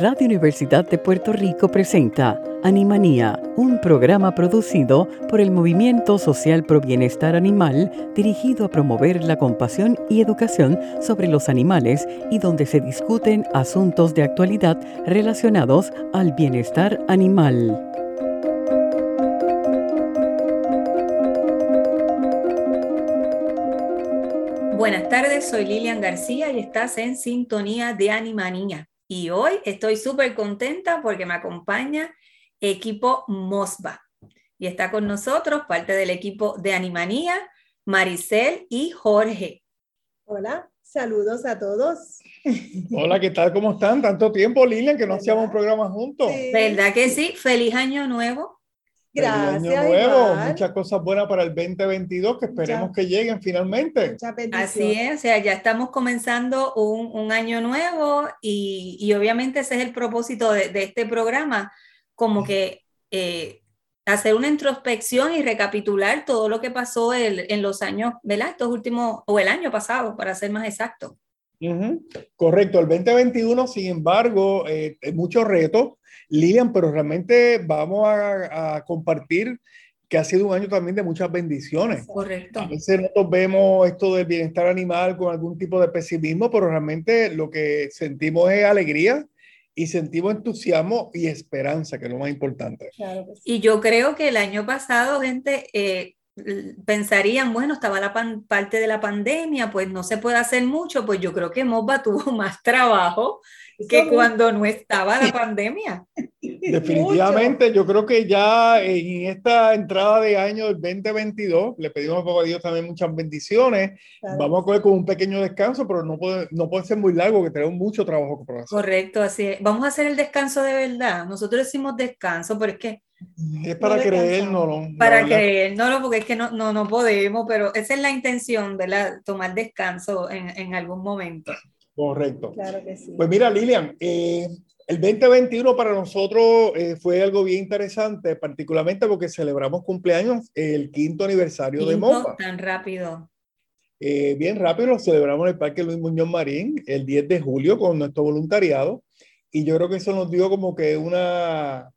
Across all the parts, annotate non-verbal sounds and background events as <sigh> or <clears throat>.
Radio Universidad de Puerto Rico presenta Animanía, un programa producido por el Movimiento Social Pro Bienestar Animal dirigido a promover la compasión y educación sobre los animales y donde se discuten asuntos de actualidad relacionados al bienestar animal. Buenas tardes, soy Lilian García y estás en sintonía de Animanía. Y hoy estoy súper contenta porque me acompaña equipo Mosba. Y está con nosotros parte del equipo de Animanía, Maricel y Jorge. Hola, saludos a todos. <laughs> Hola, ¿qué tal? ¿Cómo están? Tanto tiempo, Lilian, que no hacíamos un programa juntos. ¿Verdad que sí? Feliz año nuevo. Gracias. Feliz año nuevo. Muchas cosas buenas para el 2022 que esperemos que lleguen finalmente. Así es, o sea, ya estamos comenzando un, un año nuevo y, y, obviamente ese es el propósito de, de este programa, como que eh, hacer una introspección y recapitular todo lo que pasó el, en los años, ¿verdad? Estos últimos, o el año pasado, para ser más exacto. Uh -huh. Correcto, el 2021, sin embargo, eh, hay muchos retos, Lilian, pero realmente vamos a, a, compartir que ha sido un año también de muchas bendiciones. Correcto. A veces nosotros vemos esto del bienestar animal con algún tipo de pesimismo, pero realmente lo que sentimos es alegría, y sentimos entusiasmo y esperanza, que es lo más importante. Claro sí. Y yo creo que el año pasado, gente, eh, pensarían, bueno, estaba la parte de la pandemia, pues no se puede hacer mucho, pues yo creo que Mosba <laughs> tuvo más trabajo que cuando no estaba la <laughs> pandemia. Definitivamente, yo creo que ya en esta entrada de año del 2022, le pedimos a Dios también muchas bendiciones. Claro. Vamos a coger con un pequeño descanso, pero no puede, no puede ser muy largo, que tenemos mucho trabajo por hacer. Correcto, así es. Vamos a hacer el descanso de verdad. Nosotros decimos descanso, pero es que es para no creérnoslo. Para creérnoslo, porque es que no, no, no podemos, pero esa es la intención, ¿verdad? Tomar descanso en, en algún momento. Correcto. Claro que sí. Pues mira, Lilian, eh, el 2021 para nosotros eh, fue algo bien interesante, particularmente porque celebramos cumpleaños, el quinto aniversario quinto, de MOPA. Tan rápido. Eh, bien rápido, lo celebramos en el Parque Luis Muñoz Marín el 10 de julio con nuestro voluntariado. Y yo creo que eso nos dio como que una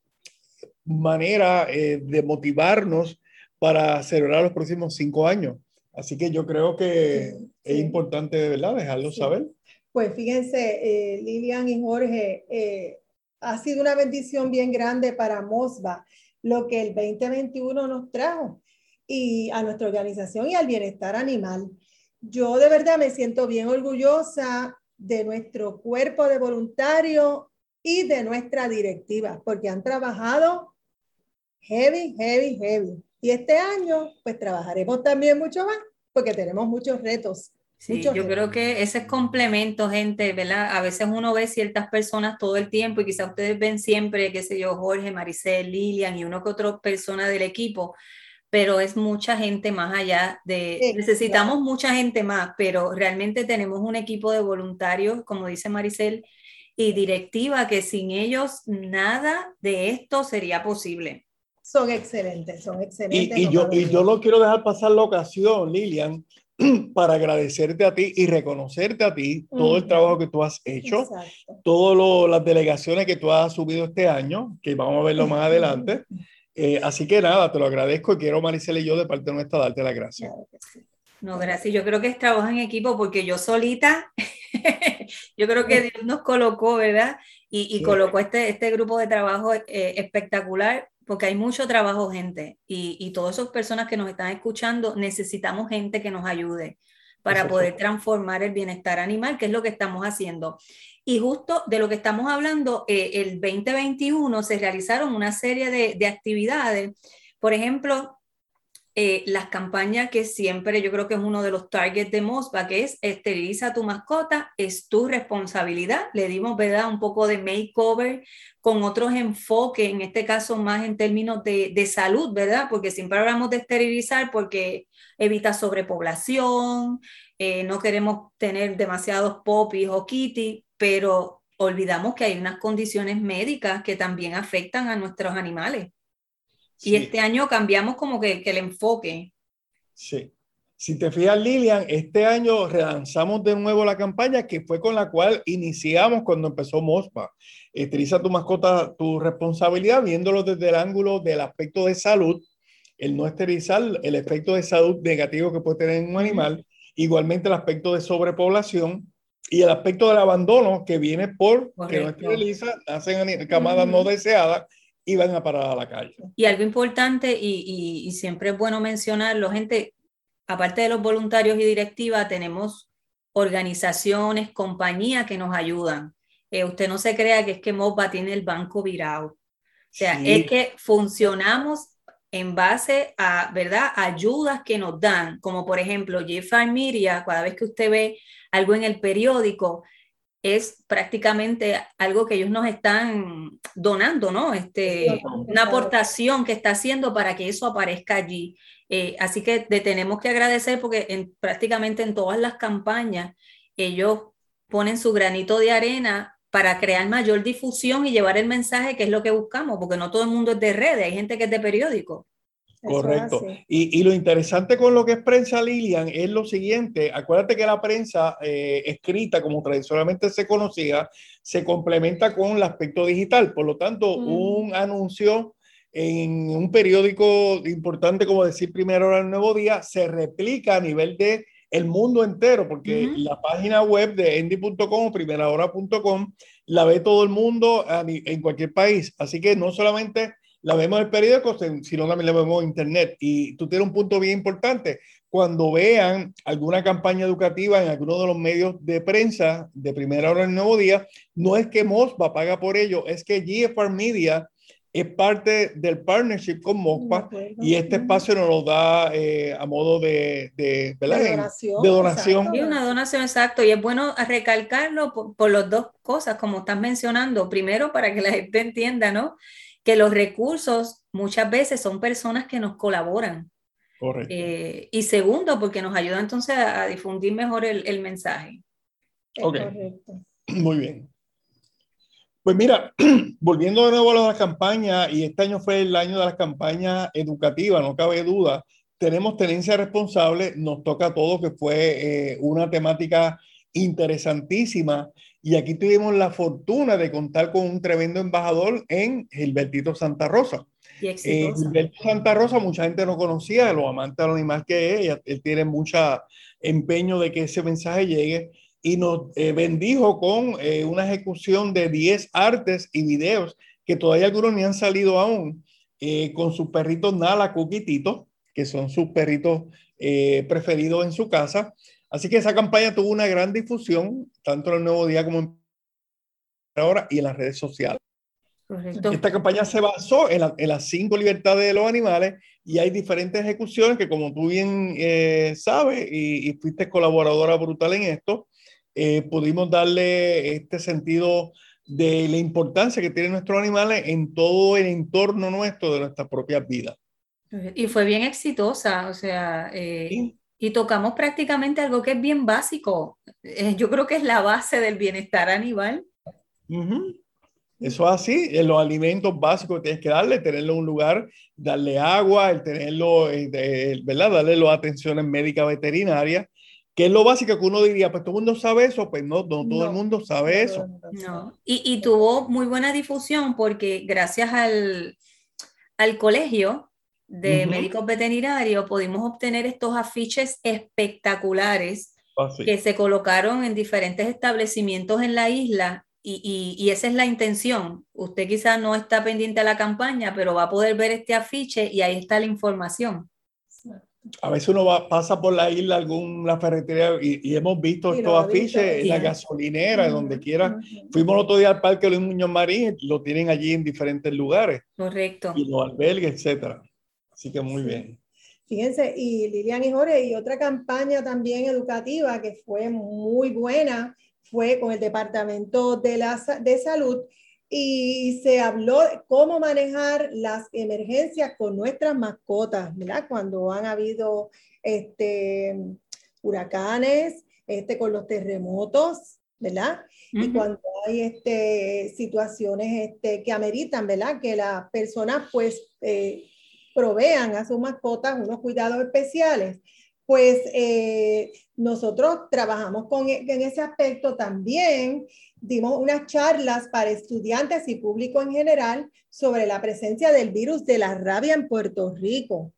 manera eh, de motivarnos para celebrar los próximos cinco años. Así que yo creo que sí, es sí. importante, de verdad, dejarlo sí. saber. Pues fíjense, eh, Lilian y Jorge, eh, ha sido una bendición bien grande para Mosba lo que el 2021 nos trajo y a nuestra organización y al bienestar animal. Yo de verdad me siento bien orgullosa de nuestro cuerpo de voluntarios y de nuestra directiva, porque han trabajado heavy, heavy, heavy. Y este año, pues trabajaremos también mucho más, porque tenemos muchos retos. Sí, muchos yo retos. creo que ese es complemento, gente, ¿verdad? A veces uno ve ciertas personas todo el tiempo y quizás ustedes ven siempre, qué sé yo, Jorge, Maricel, Lilian y uno que otra persona del equipo, pero es mucha gente más allá de, sí, necesitamos claro. mucha gente más, pero realmente tenemos un equipo de voluntarios, como dice Maricel, y directiva, que sin ellos nada de esto sería posible. Son excelentes, son excelentes. Y, y yo, y yo no quiero dejar pasar la ocasión, Lilian, <clears throat> para agradecerte a ti y reconocerte a ti todo el trabajo que tú has hecho, todas las delegaciones que tú has subido este año, que vamos a verlo más adelante. Eh, así que nada, te lo agradezco y quiero, Maricela y yo, de parte nuestra, darte las gracias. Claro sí. No, gracias. Yo creo que es trabajo en equipo porque yo solita, <laughs> yo creo que Dios nos colocó, ¿verdad? Y, y colocó este, este grupo de trabajo eh, espectacular porque hay mucho trabajo, gente, y, y todas esas personas que nos están escuchando, necesitamos gente que nos ayude para Eso poder transformar el bienestar animal, que es lo que estamos haciendo. Y justo de lo que estamos hablando, eh, el 2021 se realizaron una serie de, de actividades, por ejemplo, eh, las campañas que siempre yo creo que es uno de los targets de MOSBA, que es esteriliza a tu mascota, es tu responsabilidad. Le dimos, ¿verdad? Un poco de makeover con otros enfoques, en este caso más en términos de, de salud, ¿verdad? Porque siempre hablamos de esterilizar porque evita sobrepoblación, eh, no queremos tener demasiados popis o kitty, pero olvidamos que hay unas condiciones médicas que también afectan a nuestros animales. Y este año cambiamos como que, que el enfoque. Sí. Si te fijas, Lilian, este año relanzamos de nuevo la campaña que fue con la cual iniciamos cuando empezó MOSPA. Estiliza tu mascota, tu responsabilidad, viéndolo desde el ángulo del aspecto de salud, el no esterilizar, el efecto de salud negativo que puede tener en un animal, igualmente el aspecto de sobrepoblación y el aspecto del abandono que viene por que no esteriliza, hacen camadas no deseadas y van a parar a la calle. Y algo importante, y, y, y siempre es bueno mencionarlo, gente, aparte de los voluntarios y directivas, tenemos organizaciones, compañías que nos ayudan. Eh, usted no se crea que es que MOBA tiene el banco virado. O sea, es que funcionamos en base a, ¿verdad?, ayudas que nos dan, como por ejemplo, Jeff Media, cada vez que usted ve algo en el periódico, es prácticamente algo que ellos nos están donando, ¿no? Este, una aportación que está haciendo para que eso aparezca allí. Eh, así que tenemos que agradecer porque en, prácticamente en todas las campañas ellos ponen su granito de arena para crear mayor difusión y llevar el mensaje que es lo que buscamos, porque no todo el mundo es de redes, hay gente que es de periódico. Correcto. Y, y, lo interesante con lo que es prensa, Lilian, es lo siguiente. Acuérdate que la prensa eh, escrita, como tradicionalmente se conocía, se complementa con el aspecto digital. Por lo tanto, mm. un anuncio en un periódico importante como decir Primera Hora del Nuevo Día se replica a nivel de el mundo entero, porque la página web de endy.com o primerahora.com la ve todo el mundo en cualquier país. Así que no solamente la vemos en el periódico, sino también la vemos en internet. Y tú tienes un punto bien importante. Cuando vean alguna campaña educativa en alguno de los medios de prensa de primera hora del nuevo día, no es que MOSBA paga por ello, es que GFR Media es parte del partnership con MOSPA y este espacio nos lo da eh, a modo de, de, donación. De donación. una donación, exacto. Y es bueno recalcarlo por, por las dos cosas, como estás mencionando. Primero, para que la gente entienda, ¿no? Que los recursos muchas veces son personas que nos colaboran. Correcto. Eh, y segundo, porque nos ayuda entonces a, difundir mejor el, el mensaje. Ok. Correcto. <clears throat> Muy bien. Pues mira, <clears throat> volviendo de nuevo a la campaña, y este año fue el año de las campañas educativas, no cabe duda, tenemos tenencia responsable, nos toca a todos que fue eh, una temática interesantísima y aquí tuvimos la fortuna de contar con un tremendo embajador en Gilbertito Santa Rosa. Eh, Gilberto Santa Rosa, mucha gente no conocía, lo amante del animal que es, él tiene mucho empeño de que ese mensaje llegue y nos eh, bendijo con eh, una ejecución de 10 artes y videos que todavía algunos ni han salido aún, con sus perritos Nala, Cuquitito, que son sus perritos preferidos en su casa. Así que esa campaña tuvo una gran difusión, tanto en el Nuevo Día como en ahora y en las redes sociales. Esta campaña se basó en, las cinco libertades de los animales y hay diferentes ejecuciones que como tú bien eh, sabes y, fuiste colaboradora brutal en esto, eh, pudimos darle este sentido de la importancia que tienen nuestros animales en todo el entorno nuestro de nuestras propias vidas. Y fue bien exitosa, o sea, eh, y tocamos prácticamente algo que es bien básico. Eh, yo creo que es la base del bienestar animal. Eso es así, en los alimentos básicos que tienes que darle, tenerlo en un lugar, darle agua, el tenerlo, eh, ¿verdad? Darle las atenciones médicas veterinarias, que es lo básico que uno diría, pues todo el mundo sabe eso, pues no, no todo el mundo sabe eso. No, y, y, tuvo muy buena difusión porque gracias al, al colegio, de médicos veterinarios pudimos obtener estos afiches espectaculares ah, que se colocaron en diferentes establecimientos en la isla y, y, esa es la intención. Usted quizás no está pendiente a la campaña, pero va a poder ver este afiche y ahí está la información. A veces uno va, pasa por la isla, alguna ferretería, y, hemos visto estos afiches en la gasolinera, donde quiera. Fuimos el otro día al Parque Luis Muñoz Marín, lo tienen allí en diferentes lugares. Correcto. Y los albergues, etcétera. Así que muy bien. Fíjense, y Lilian y Jorge, y otra campaña también educativa que fue muy buena, fue con el Departamento de, la, de Salud y se habló de cómo manejar las emergencias con nuestras mascotas, ¿verdad? Cuando han habido este, huracanes, este, con los terremotos, ¿verdad? Y cuando hay este, situaciones este, que ameritan, ¿verdad? Que las personas pues eh, provean a sus mascotas unos cuidados especiales pues eh, nosotros trabajamos con, e, en ese aspecto también. Dimos unas charlas para estudiantes y público en general sobre la presencia del virus de la rabia en Puerto Rico,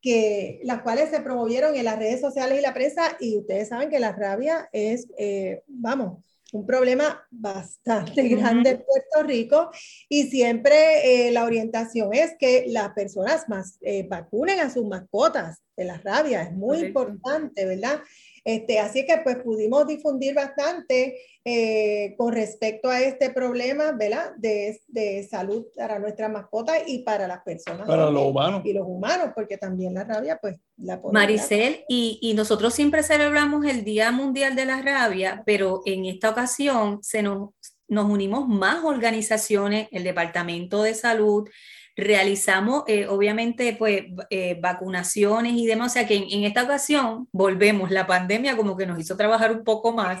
que las cuales se promovieron en las redes sociales y la prensa. Y ustedes saben que la rabia es, eh, vamos, un problema bastante grande en Puerto Rico y siempre eh, la orientación es que las personas más eh, vacunen a sus mascotas de la rabia, es muy importante, ¿verdad? Este, así que pues pudimos difundir bastante eh, con respecto a este problema, ¿verdad? De, de, salud para nuestras mascotas y para las personas. Para los humanos. Y los humanos, porque también la rabia, pues la Maricel, y, y, nosotros siempre celebramos el Día Mundial de la Rabia, pero en esta ocasión se nos, nos unimos más organizaciones, el Departamento de Salud, realizamos eh, obviamente pues eh, vacunaciones y demás, o sea que en, esta ocasión volvemos, la pandemia como que nos hizo trabajar un poco más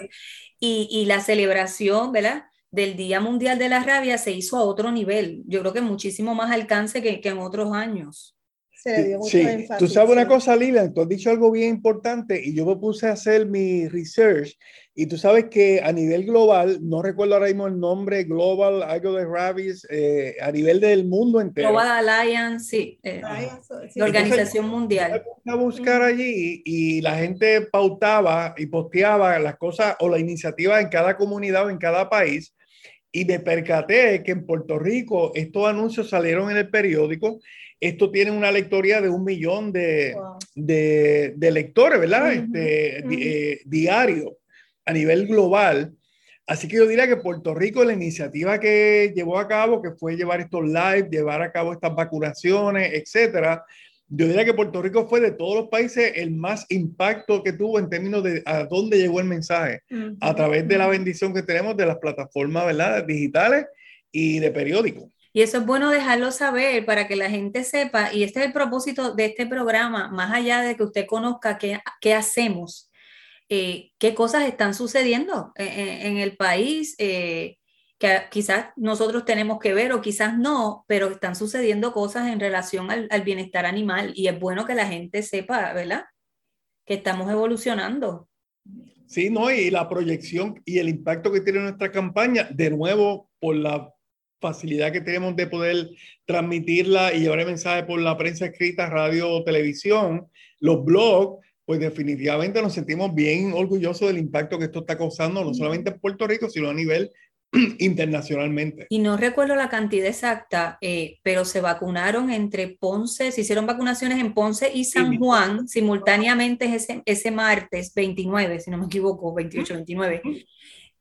y, y la celebración, ¿verdad? del Día Mundial de la Rabia se hizo a otro nivel, yo creo que muchísimo más alcance que, que en otros años. sí, tú sabes una cosa, Lilian, tú has dicho algo bien importante y yo me puse a hacer mi research y tú sabes que a nivel global, no recuerdo ahora mismo el nombre, Global, algo de Rabies, eh, a nivel del mundo entero. Global Alliance, sí, eh, la Organización Mundial. A buscar allí y la gente pautaba y posteaba las cosas o la iniciativa en cada comunidad o en cada país. Y me percaté que en Puerto Rico estos anuncios salieron en el periódico. Esto tiene una lectoría de un millón de, de, de lectores, ¿verdad? este, eh, diario a nivel global. Así que yo diría que Puerto Rico, la iniciativa que llevó a cabo, que fue llevar estos live, llevar a cabo estas vacunaciones, etcétera, yo diría que Puerto Rico fue de todos los países el más impacto que tuvo en términos de a dónde llegó el mensaje, a través de la bendición que tenemos de las plataformas ¿verdad? digitales y de periódicos. Y eso es bueno dejarlo saber para que la gente sepa, y este es el propósito de este programa, más allá de que usted conozca qué, qué hacemos eh, qué cosas están sucediendo en, el país, eh, que quizás nosotros tenemos que ver o quizás no, pero están sucediendo cosas en relación al, bienestar animal y es bueno que la gente sepa, ¿verdad? Que estamos evolucionando. Sí, no, y la proyección y el impacto que tiene nuestra campaña, de nuevo, por la facilidad que tenemos de poder transmitirla y llevar el mensaje por la prensa escrita, radio, televisión, los blogs, pues definitivamente nos sentimos bien orgullosos del impacto que esto está causando, no solamente en Puerto Rico, sino a nivel <clears throat> internacionalmente. Y no recuerdo la cantidad exacta, eh, pero se vacunaron entre Ponce, se hicieron vacunaciones en Ponce y San Juan simultáneamente ese, ese martes 29, si no me equivoco, 28, 29.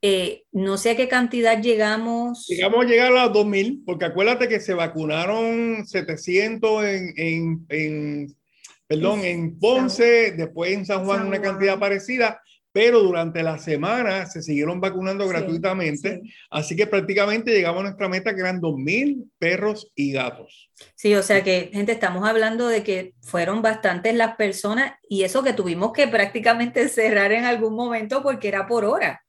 Eh, no sé a qué cantidad llegamos. Llegamos a llegar a los 2000, porque acuérdate que se vacunaron 700 en, en, en perdón, en Ponce, después en San Juan, una cantidad parecida, pero durante la semana se siguieron vacunando gratuitamente, así que prácticamente llegamos a nuestra meta que eran 2.000 perros y gatos. Sí, o sea que, gente, estamos hablando de que fueron bastantes las personas y eso que tuvimos que prácticamente <laughs> cerrar en algún momento porque era por hora.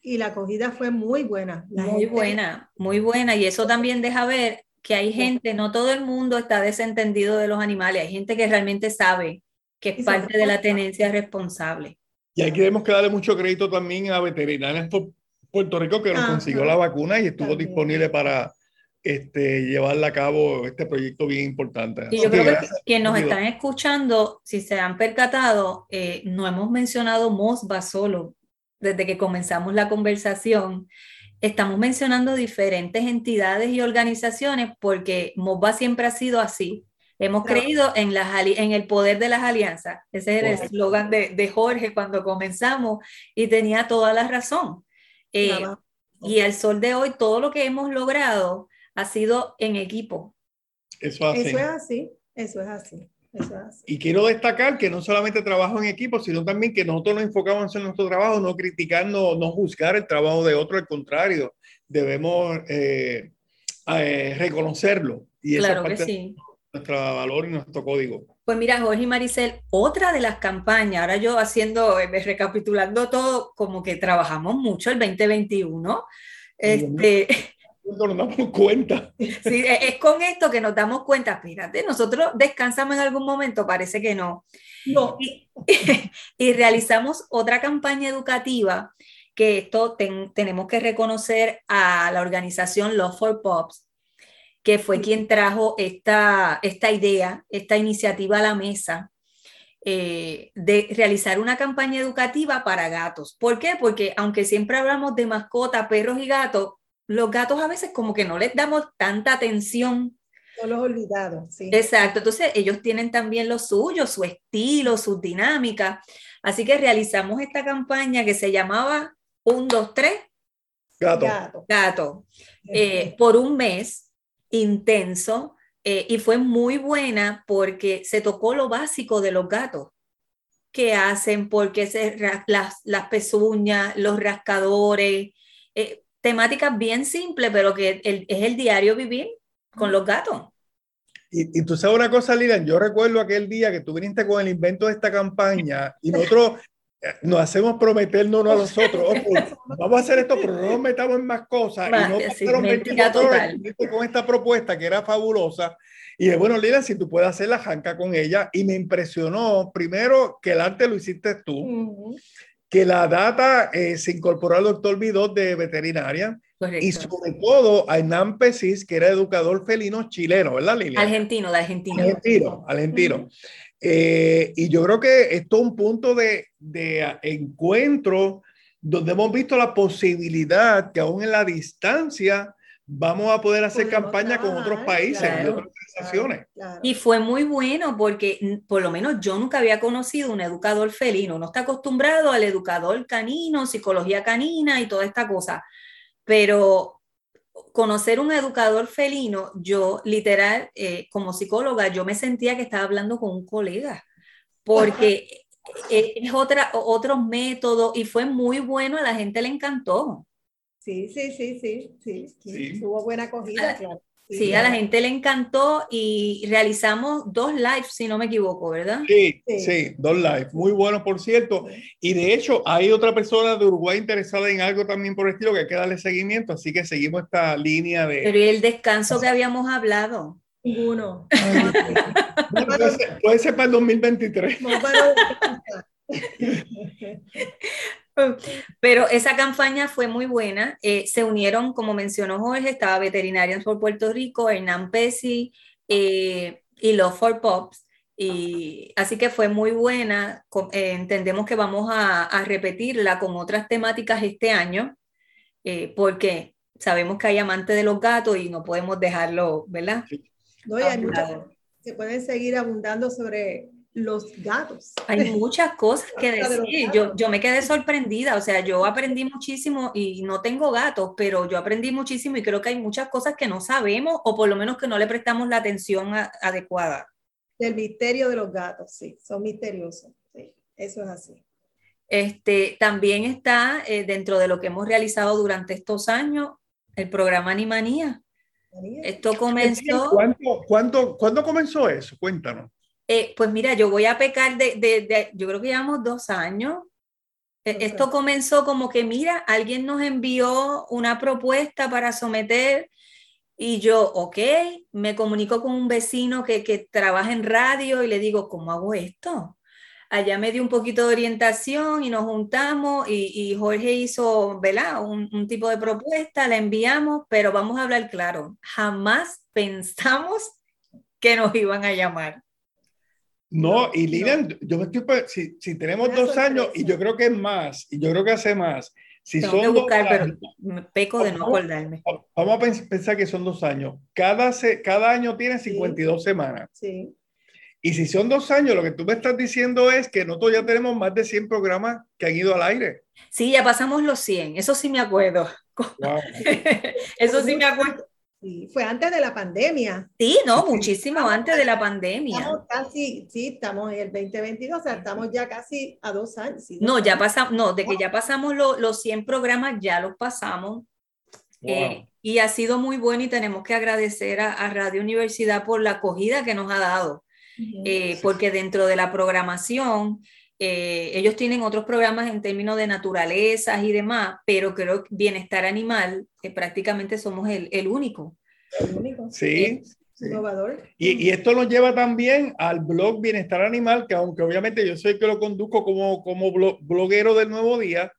Y la acogida fue muy buena. muy buena, muy buena. Y eso también deja ver que hay gente, no todo el mundo está desentendido de los animales, hay gente que realmente sabe que es parte de la tenencia responsable. Y aquí tenemos que darle mucho crédito también a veterinarias por Puerto Rico que nos consiguió la vacuna y estuvo disponible para este, llevarla a cabo este proyecto bien importante. Y yo creo que quienes nos están escuchando, si se han percatado, eh, no hemos mencionado Mosba solo. Desde que comenzamos la conversación estamos mencionando diferentes entidades y organizaciones porque MOVA siempre ha sido así. Hemos creído en, las, en el poder de las alianzas. Ese era el eslogan de, de, Jorge cuando comenzamos y tenía toda la razón. Eh, y al sol de hoy, todo lo que hemos logrado ha sido en equipo. Eso, Eso es así. Eso es así. Y quiero destacar que no solamente trabajo en equipo, sino también que nosotros nos enfocamos en nuestro trabajo, no criticando, no juzgar el trabajo de otro, al contrario, debemos eh, eh, reconocerlo. Y claro que sí. nuestro valor y nuestro código. Pues mira, Jorge y Maricel, otra de las campañas, ahora yo haciendo, eh, recapitulando todo, como que trabajamos mucho el 2021. Este, no nos damos cuenta. Sí, e, es con esto que nos damos cuenta, fíjate, nosotros descansamos en algún momento, parece que no. No. Y, <laughs> y realizamos otra campaña educativa que esto tenemos que reconocer a la organización Love for Pops, que fue quien trajo esta, esta idea, esta iniciativa a la mesa eh, de realizar una campaña educativa para gatos. ¿Por qué? Porque aunque siempre hablamos de mascotas, perros y gatos, los gatos a veces como que no les damos tanta atención. Son los olvidados, sí. Exacto, entonces ellos tienen también lo suyo, su estilo, sus dinámicas. Así que realizamos esta campaña que se llamaba Un, dos, tres. Gato. Gato. Eh, por un mes intenso eh, y fue muy buena porque se tocó lo básico de los gatos. ¿Qué hacen? ¿Por qué se las, las pezuñas, los rascadores? Eh, temáticas bien simples, pero que es el diario vivir con los gatos. Y, y, tú sabes una cosa, Lilian, yo recuerdo aquel día que tú viniste con el invento de esta campaña y nosotros nos hacemos prometernos a los otros, vamos a hacer esto, pero no nos metamos en más cosas. Y no sí, con esta propuesta que era fabulosa. Y bueno, Lilian, si tú puedes hacer la janca con ella. Y me impresionó, primero, que el arte lo hiciste tú, uh -huh. Que la data eh, se incorporó al doctor Vidot de veterinaria. Correcto. Y sobre todo a Hernán Pesis, que era educador felino chileno, ¿verdad, Lilian? Argentino, de Argentina. Argentino, argentino. Uh -huh. Eh, y yo creo que esto es un punto de, de, encuentro donde hemos visto la posibilidad que aún en la distancia vamos a poder hacer Podemos campaña con otros países, claro, otras organizaciones. Claro, claro. Y fue muy bueno porque por lo menos yo nunca había conocido un educador felino. Uno está acostumbrado al educador canino, psicología canina y toda esta cosa. Pero conocer un educador felino, yo literal, eh, como psicóloga, yo me sentía que estaba hablando con un colega, porque es otra, otro método y fue muy bueno, a la gente le encantó. Sí, sí, sí, sí, sí, sí. tuvo buena acogida, claro. Sí, sí, a la gente le encantó y realizamos dos lives, si no me equivoco, ¿verdad? Sí, sí, sí dos lives, muy buenos, por cierto. Y de hecho, hay otra persona de Uruguay interesada en algo también por el estilo que hay que darle seguimiento, así que seguimos esta línea de... Pero ¿y el descanso que habíamos hablado? Ninguno. bueno, puede, ser, puede, ser, para el 2023. No, para... <laughs> <laughs> Pero esa campaña fue muy buena. Eh, se unieron, como mencionó Jorge, estaba Veterinarians por Puerto Rico, Hernán Pesi eh, y Love for Pops. Y así que fue muy buena. Eh, entendemos que vamos a, a, repetirla con otras temáticas este año, eh, porque sabemos que hay amantes de los gatos y no podemos dejarlo, ¿verdad? No, y hay muchas, se pueden seguir abundando sobre los gatos. Hay muchas cosas que <laughs> decir. Yo, yo me quedé sorprendida, o sea, yo aprendí muchísimo y no tengo gatos, pero yo aprendí muchísimo y creo que hay muchas cosas que no sabemos o por lo menos que no le prestamos la atención a, adecuada. El misterio de los gatos, sí, son misteriosos, sí, eso es así. Este, también está eh, dentro de lo que hemos realizado durante estos años el programa Animanía. Esto comenzó. ¿Cuánto, cuánto, ¿Cuándo comenzó eso? Cuéntanos. Eh, pues mira, yo voy a pecar de, de, de, yo creo que llevamos dos años. Okay. Esto comenzó como que, mira, alguien nos envió una propuesta para someter y yo, ok, me comunico con un vecino que, que trabaja en radio y le digo, ¿cómo hago esto? Allá me dio un poquito de orientación y nos juntamos y, y Jorge hizo, ¿verdad? Un, un tipo de propuesta, la enviamos, pero vamos a hablar claro, jamás pensamos que nos iban a llamar. No, y Lilian, no. yo me estoy, si, si tenemos dos años, y yo creo que es más, y yo creo que hace más, si Tengo son que buscar, dos pero años, me peco de no vamos, acordarme. vamos a pens pensar que son dos años. Cada, cada año tiene 52 sí. semanas. Sí. Y si son dos años, lo que tú me estás diciendo es que nosotros ya tenemos más de 100 programas que han ido al aire. Sí, ya pasamos los 100, eso sí me acuerdo. Wow. <laughs> eso sí me acuerdo. Sí, fue antes de la pandemia. Sí, no, muchísimo estamos, antes de la pandemia. Estamos casi, sí, estamos en el 2022, o sea, estamos ya casi a dos años. Sí, no, ya pasamos, no, de que ya pasamos lo, los 100 programas, ya los pasamos. Wow. Eh, y ha sido muy bueno y tenemos que agradecer a, a, Radio Universidad por la acogida que nos ha dado. eh, porque dentro de la programación, eh, ellos tienen otros programas en términos de naturalezas y demás, pero creo que bienestar animal, prácticamente somos el, el único. El único. Sí. Innovador. Y, y, esto nos lleva también al blog Bienestar Animal, que aunque obviamente yo soy el que lo conduzco como, como bloguero del Nuevo Día,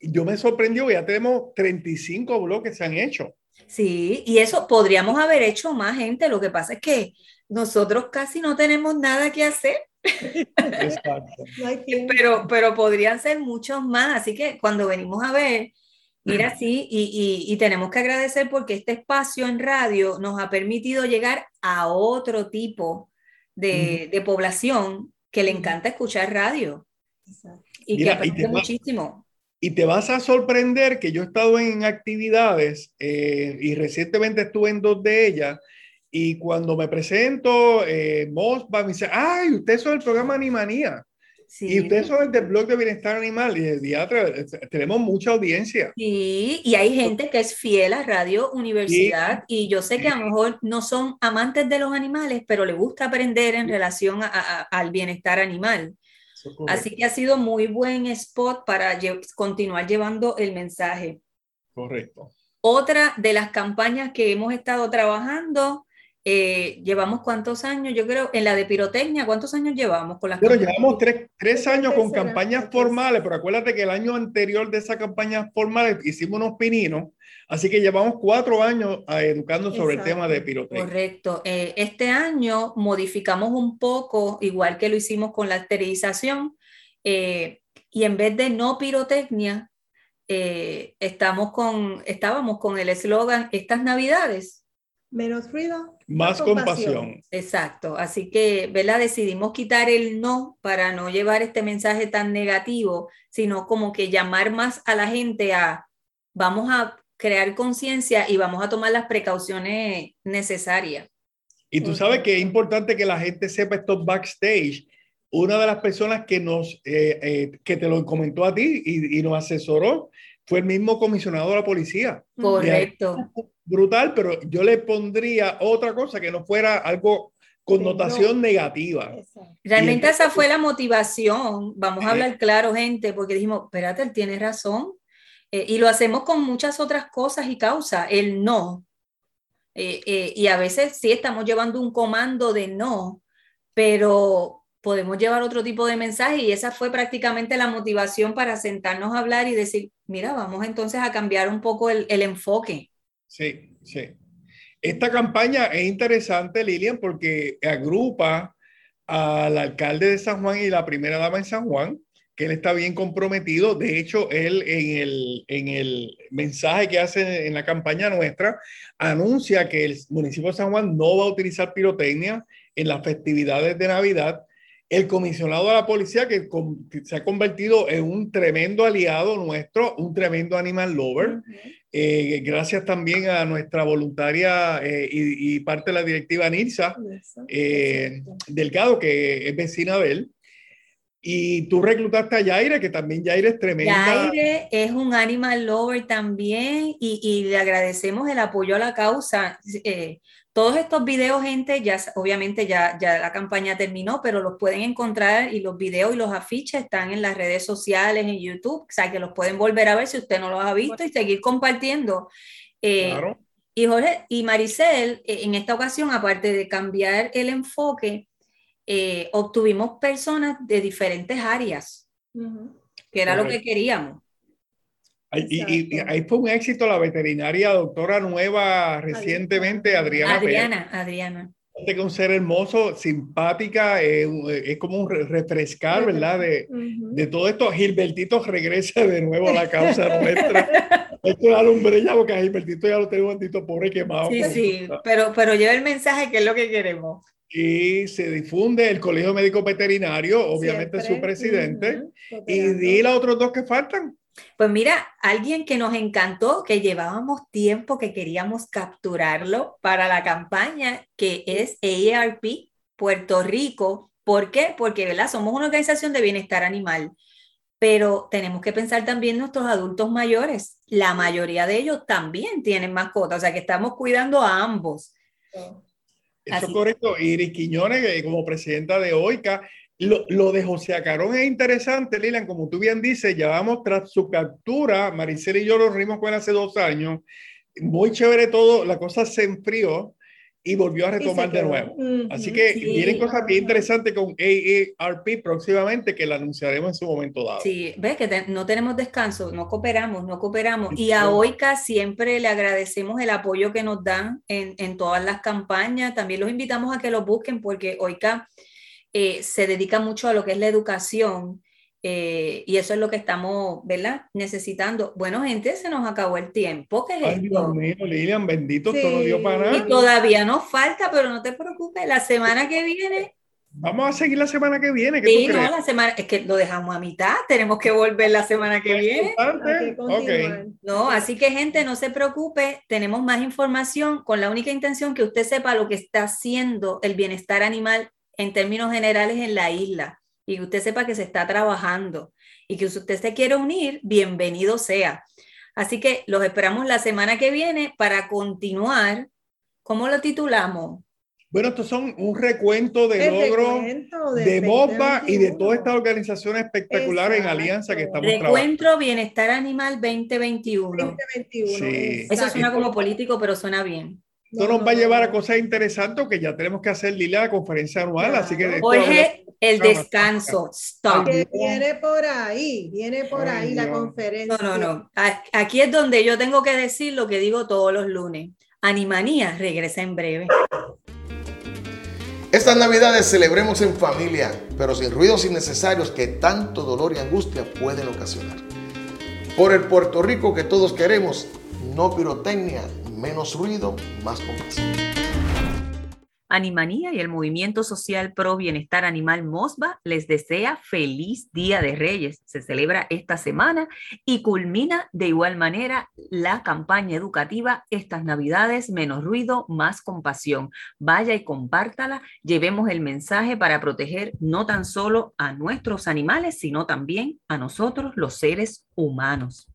yo me sorprendió, ya tenemos 35 blogs que se han hecho. Sí, y eso podríamos haber hecho más gente, lo que pasa es que nosotros casi no tenemos nada que hacer. <laughs> Exacto. pero, pero podrían ser muchos más, así que cuando venimos a ver, mira, sí, y, y, y, tenemos que agradecer porque este espacio en radio nos ha permitido llegar a otro tipo de, de población que le encanta escuchar radio. Y que aprende muchísimo. Y te vas a sorprender que yo he estado en actividades eh, y recientemente estuve en dos de ellas. Y cuando me presento, eh, Mosba me dice, ay, ustedes son el programa Animanía. Sí. Y ustedes son el del blog de bienestar animal. Y el diatra, tenemos mucha audiencia. Sí, y hay gente que es fiel a Radio Universidad. Y yo sé que a lo mejor no son amantes de los animales, pero le gusta aprender en relación a, a, al bienestar animal. Así que ha sido muy buen spot para continuar llevando el mensaje. Correcto. Otra de las campañas que hemos estado trabajando, eh, llevamos cuántos años, yo creo, en la de pirotecnia, ¿cuántos años llevamos con las Pero llevamos tres, tres años con campañas formales, pero acuérdate que el año anterior de esas campañas formales hicimos unos pininos Así que llevamos cuatro años ah, educando sobre el tema de pirotecnia. Correcto. Eh, este año modificamos un poco, igual que lo hicimos con la esterilización, eh, y en vez de no pirotecnia, eh, estamos con, estábamos con el eslogan, estas navidades. Menos ruido. Más compasión. Exacto. Así que, ¿verdad? Decidimos quitar el no para no llevar este mensaje tan negativo, sino como que llamar más a la gente a, vamos a crear conciencia y vamos a tomar las precauciones necesarias. Y tú sabes que es importante que la gente sepa esto backstage. Una de las personas que nos, eh, eh, que te lo comentó a ti y, nos asesoró fue el mismo comisionado de la policía. Correcto. Brutal, pero yo le pondría otra cosa que no fuera algo connotación negativa. Realmente esa fue la motivación, vamos a hablar claro, gente, porque dijimos, espérate, él tiene razón, eh, y lo hacemos con muchas otras cosas y causas, el no. Eh, eh, y a veces sí estamos llevando un comando de no, pero podemos llevar otro tipo de mensaje y esa fue prácticamente la motivación para sentarnos a hablar y decir, mira, vamos entonces a cambiar un poco el, el enfoque. Sí, sí. Esta campaña es interesante, Lilian, porque agrupa al alcalde de San Juan y la primera dama en San Juan, él está bien comprometido. De hecho, él en el, en el mensaje que hace en la campaña nuestra, anuncia que el municipio de San Juan no va a utilizar pirotecnia en las festividades de Navidad. El comisionado de la policía, que se ha convertido en un tremendo aliado nuestro, un tremendo animal lover. Eh, gracias también a nuestra voluntaria eh, y, parte de la directiva NIRSA, eh, Delgado, que es vecina de él. Y tú reclutaste a Yaire, que también Yaire es tremenda. Yaire es un animal lover también y, y le agradecemos el apoyo a la causa. Eh, todos estos videos, gente, ya obviamente ya, ya la campaña terminó, pero los pueden encontrar y los videos y los afiches están en las redes sociales, en YouTube, o sea que los pueden volver a ver si usted no los ha visto y seguir compartiendo. Eh, claro. Y Jorge y Maricel, eh, en esta ocasión, aparte de cambiar el enfoque, eh, obtuvimos personas de diferentes áreas, que era lo que queríamos. Y, ahí fue un éxito la veterinaria doctora nueva recientemente, Adriana. Adriana, Adriana. Que un ser hermoso, simpática, eh, es como un refrescar, ¿verdad? De, de, todo esto. Gilbertito regresa de nuevo a la causa <laughs> nuestra. Esto es alumbre ya porque a Gilbertito ya lo tengo un tantito pobre quemado. Sí, sí, pero, pero lleva el mensaje que es lo que queremos y se difunde el Colegio Médico Veterinario, obviamente su presidente, y di los otros dos que faltan. Pues mira, alguien que nos encantó, que llevábamos tiempo que queríamos capturarlo para la campaña, que es AARP Puerto Rico. ¿Por qué? Porque ¿verdad? somos una organización de bienestar animal, pero tenemos que pensar también nuestros adultos mayores. La mayoría de ellos también tienen mascotas, o sea que estamos cuidando a ambos. Eso es correcto. Iris Quiñones, como presidenta de OICA, lo, lo, de José Acarón es interesante, Lilian, como tú bien dices, llevamos tras su captura, Maricel y yo lo reunimos con él hace dos años, muy chévere todo, la cosa se enfrió y volvió a retomar de nuevo. Así que vienen cosas bien interesantes con AARP próximamente que la anunciaremos en su momento dado. Sí, ves que no tenemos descanso, no cooperamos, no cooperamos. Y a OICA siempre le agradecemos el apoyo que nos dan en, en todas las campañas. También los invitamos a que lo busquen porque OICA eh, se dedica mucho a lo que es la educación eh, y eso es lo que estamos, ¿verdad? Necesitando. Bueno, gente, se nos acabó el tiempo. ¿Qué es Ay, Dios mío, Lilian, bendito, todo dio para nada. Y todavía nos falta, pero no te preocupes, la semana que viene. Vamos a seguir la semana que viene. ¿qué sí, no, la semana, es que lo dejamos a mitad, tenemos que volver la semana que viene. Okay. No, así que gente, no se preocupe, tenemos más información con la única intención que usted sepa lo que está haciendo el bienestar animal en términos generales en la isla y que usted sepa que se está trabajando y que si usted se quiere unir, bienvenido sea. Así que los esperamos la semana que viene para continuar. ¿Cómo lo titulamos? Bueno, estos son un recuento de logros de MOPA y de toda esta organización espectacular en alianza que estamos Recuento Bienestar Animal 2021. 2021. Sí. Eso suena como político, pero suena bien. Esto nos va a llevar a cosas interesantes que ya tenemos que hacer, Lila, la conferencia anual. Así que Jorge, el descanso. Stop. viene por ahí, viene por ahí la conferencia. No, no, no. Aquí es donde yo tengo que decir lo que digo todos los lunes. Animanía regresa en breve. Estas navidades celebremos en familia, pero sin ruidos innecesarios que tanto dolor y angustia pueden ocasionar. Por el Puerto Rico que todos queremos, no pirotecnia, menos ruido, más compasión. Animanía y el Movimiento Social Pro Bienestar Animal MOSBA les desea feliz Día de Reyes. Se celebra esta semana y culmina de igual manera la campaña educativa Estas Navidades, menos ruido, más compasión. Vaya y compártala, llevemos el mensaje para proteger no tan solo a nuestros animales, sino también a nosotros los seres humanos.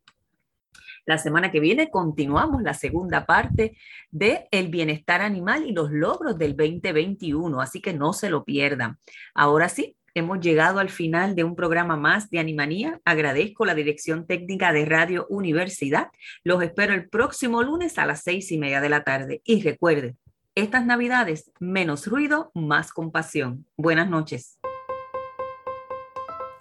La semana que viene continuamos la segunda parte de el bienestar animal y los logros del 2021, así que no se lo pierdan. Ahora sí, hemos llegado al final de un programa más de Animanía. Agradezco la dirección técnica de Radio Universidad. Los espero el próximo lunes a las seis y media de la tarde. Y recuerden, estas navidades, menos ruido, más compasión. Buenas noches.